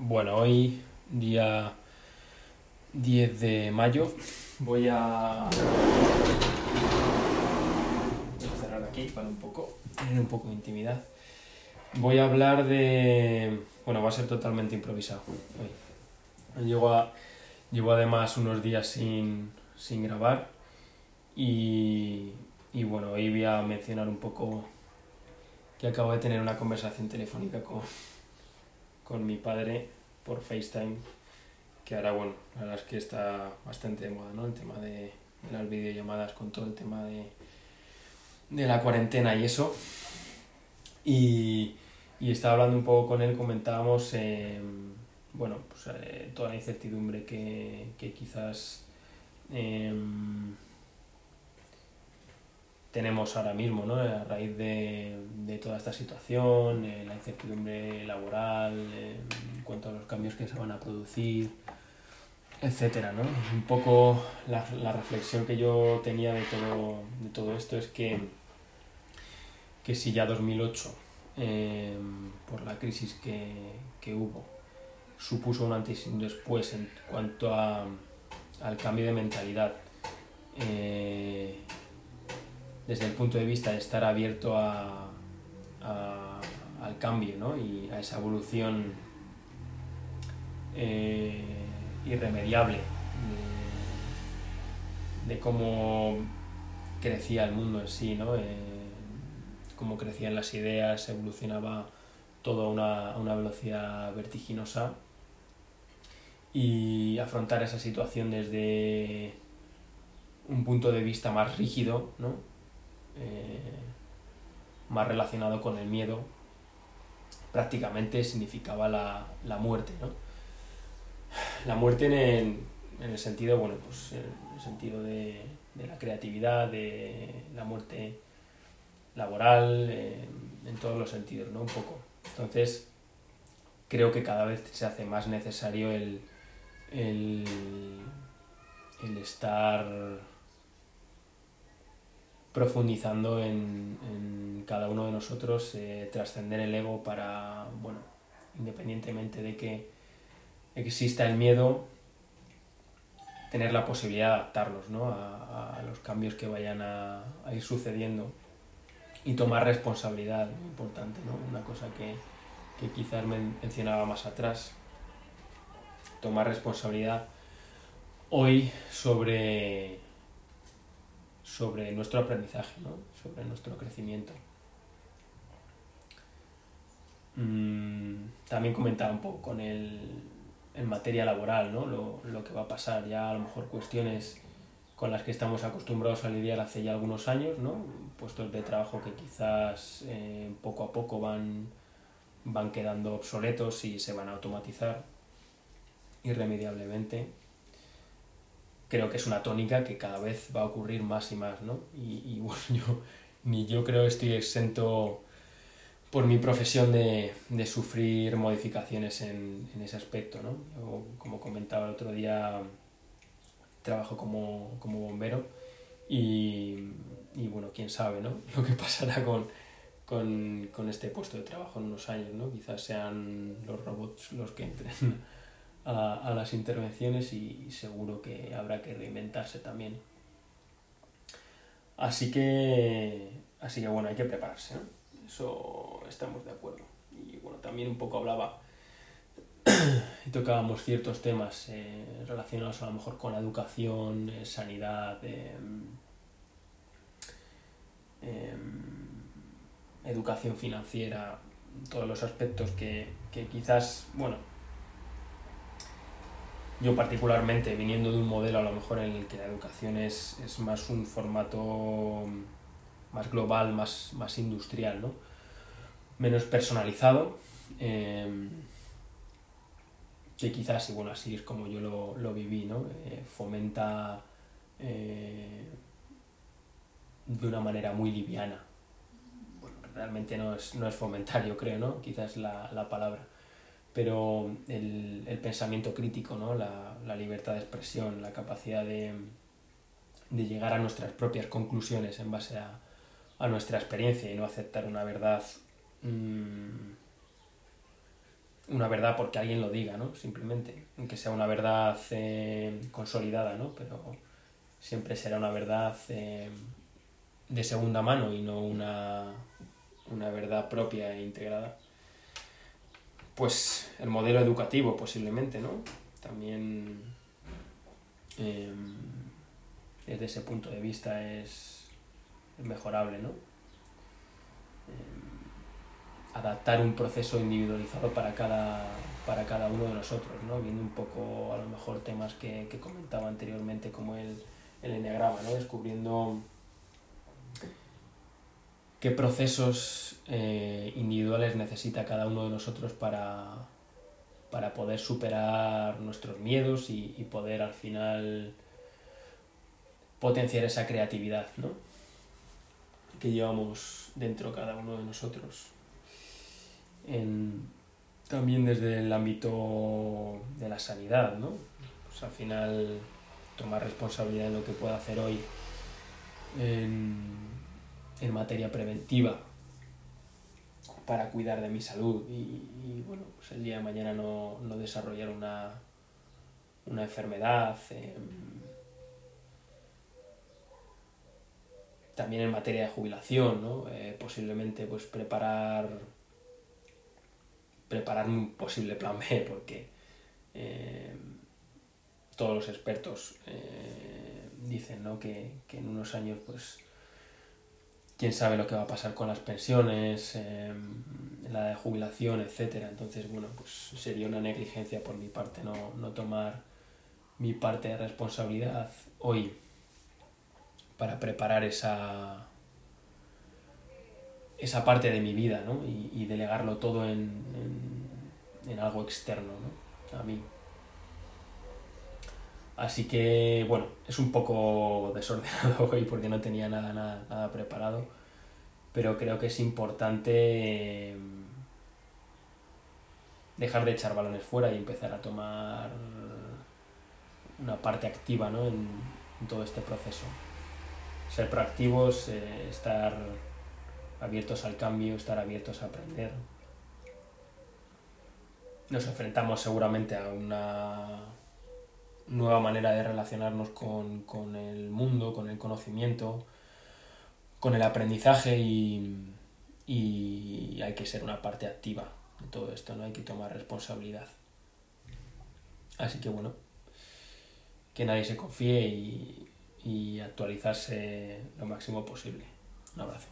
Bueno, hoy, día 10 de mayo, voy a... voy a cerrar aquí para un poco, tener un poco de intimidad. Voy a hablar de... Bueno, va a ser totalmente improvisado hoy. Llevo, además unos días sin, sin grabar y, y bueno, hoy voy a mencionar un poco que acabo de tener una conversación telefónica con, con mi padre por FaceTime, que ahora, bueno, la verdad es que está bastante de moda, ¿no? El tema de, las videollamadas con todo el tema de, de la cuarentena y eso. Y, y estaba hablando un poco con él, comentábamos, eh, bueno, pues eh, toda la incertidumbre que, que quizás em, tenemos ahora mismo, ¿no? A raíz de, de toda esta situación, eh, la incertidumbre laboral, eh, en cuanto a los cambios que se van a producir, etcétera, ¿no? Un poco la, la reflexión que yo tenía de todo, de todo esto es que, que si ya 2008, eh, por la crisis que, que hubo, supuso un antes y un después en cuanto a, al cambio de mentalidad, eh, desde el punto de vista de estar abierto a, al cambio ¿no? y a esa evolución eh, irremediable de, de cómo crecía el mundo en sí, ¿no? Eh, cómo crecían las ideas, evolucionaba todo a una, a una velocidad vertiginosa y afrontar esa situación desde un punto de vista más rígido, ¿no? Eh, más relacionado con el miedo, prácticamente significaba la, la muerte, ¿no? La muerte en el, en el sentido, bueno, pues en el sentido de, de la creatividad, de la muerte laboral, eh, en todos los sentidos, ¿no? Un poco. Entonces, creo que cada vez se hace más necesario el, el, el estar profundizando en, cada uno de nosotros, eh, trascender el ego para, bueno, independientemente de que exista el miedo, tener la posibilidad de adaptarnos ¿no? a, los cambios que vayan a, ir sucediendo y tomar responsabilidad, muy importante, ¿no? una cosa que, que quizás men- mencionaba más atrás, tomar responsabilidad hoy sobre sobre nuestro aprendizaje, ¿no? sobre nuestro crecimiento. Mm, también comentaba un poco con el, en materia laboral, ¿no? lo, lo que va a pasar, ya a lo mejor cuestiones con las que estamos acostumbrados a lidiar hace ya algunos años, ¿no? puestos de trabajo que quizás eh, poco a poco van, van quedando obsoletos y se van a automatizar irremediablemente creo que es una tónica que cada vez va a ocurrir más y más, ¿no? Y, y, bueno, yo ni yo creo estoy exento por mi profesión de, de sufrir modificaciones en, en, ese aspecto, ¿no? Yo, como comentaba el otro día, trabajo como, como bombero y, y, bueno, quién sabe, ¿no? Lo que pasará con, con, con este puesto de trabajo en unos años, ¿no? Quizás sean los robots los que entren a, a, las intervenciones y seguro que habrá que reinventarse también. Así que, así que bueno, hay que prepararse. Eso estamos de acuerdo. Y bueno, también un poco hablaba y tocábamos ciertos temas eh, relacionados a lo mejor con la educación, eh, sanidad, eh, educación financiera, todos los aspectos que, que quizás, bueno, yo particularmente, viniendo de un modelo a lo mejor en el que la educación es, es más un formato más global, más, más industrial, ¿no? menos personalizado, eh, que quizás, y bueno, así es como yo lo, lo viví, ¿no? Eh, fomenta eh, de una manera muy liviana. Bueno, realmente no es, no es fomentar, yo creo, ¿no? quizás la, la palabra pero el, pensamiento crítico, ¿no? la, libertad de expresión, la capacidad de, llegar a nuestras propias conclusiones en base a, nuestra experiencia y no aceptar una verdad mmm, una verdad porque alguien lo diga, ¿no? Simplemente, aunque sea una verdad eh, consolidada, ¿no? Pero siempre será una verdad eh, de segunda mano y no una, una verdad propia e integrada. Pues el modelo educativo posiblemente, ¿no? También em, desde ese punto de vista es mejorable, ¿no? Em, adaptar un proceso individualizado para cada, para cada uno de nosotros, ¿no? viendo un poco a lo mejor temas que, que comentaba anteriormente como el, el enneagrama, ¿no? descubriendo qué procesos eh, individuales necesita cada uno de nosotros para, para poder superar nuestros miedos y, poder al final potenciar esa creatividad ¿no? que llevamos dentro cada uno de nosotros en, también desde el ámbito de la sanidad, ¿no? Pues al final tomar responsabilidad en lo que puedo hacer hoy en materia preventiva para cuidar de mi salud y, bueno, pues el día de mañana no, no desarrollar una, una enfermedad. También en materia de jubilación, ¿no? Eh, posiblemente pues preparar preparar un posible plan B, porque eh, todos los expertos eh, dicen ¿no? que, que, en unos años, pues, quién sabe lo que va a pasar con las pensiones, eh, la de jubilación, etcétera. Entonces, bueno, pues sería una negligencia por mi parte no, no tomar mi parte de responsabilidad hoy para preparar esa esa parte de mi vida, ¿no? Y, y delegarlo todo en, en, en, algo externo, ¿no? A mí. Así que, bueno, es un poco desordenado hoy porque no tenía nada, nada, preparado, pero creo que es importante em, dejar de echar balones fuera y empezar a tomar una parte activa ¿no? en, en todo este proceso. Ser proactivos, eh, estar abiertos al cambio, estar abiertos a aprender. Nos enfrentamos seguramente a una nueva manera de relacionarnos con, con el mundo, con el conocimiento, con el aprendizaje y, y hay que ser una parte activa de todo esto, no hay que tomar responsabilidad. Así que bueno, que nadie se confíe y, y actualizarse lo máximo posible. Un abrazo.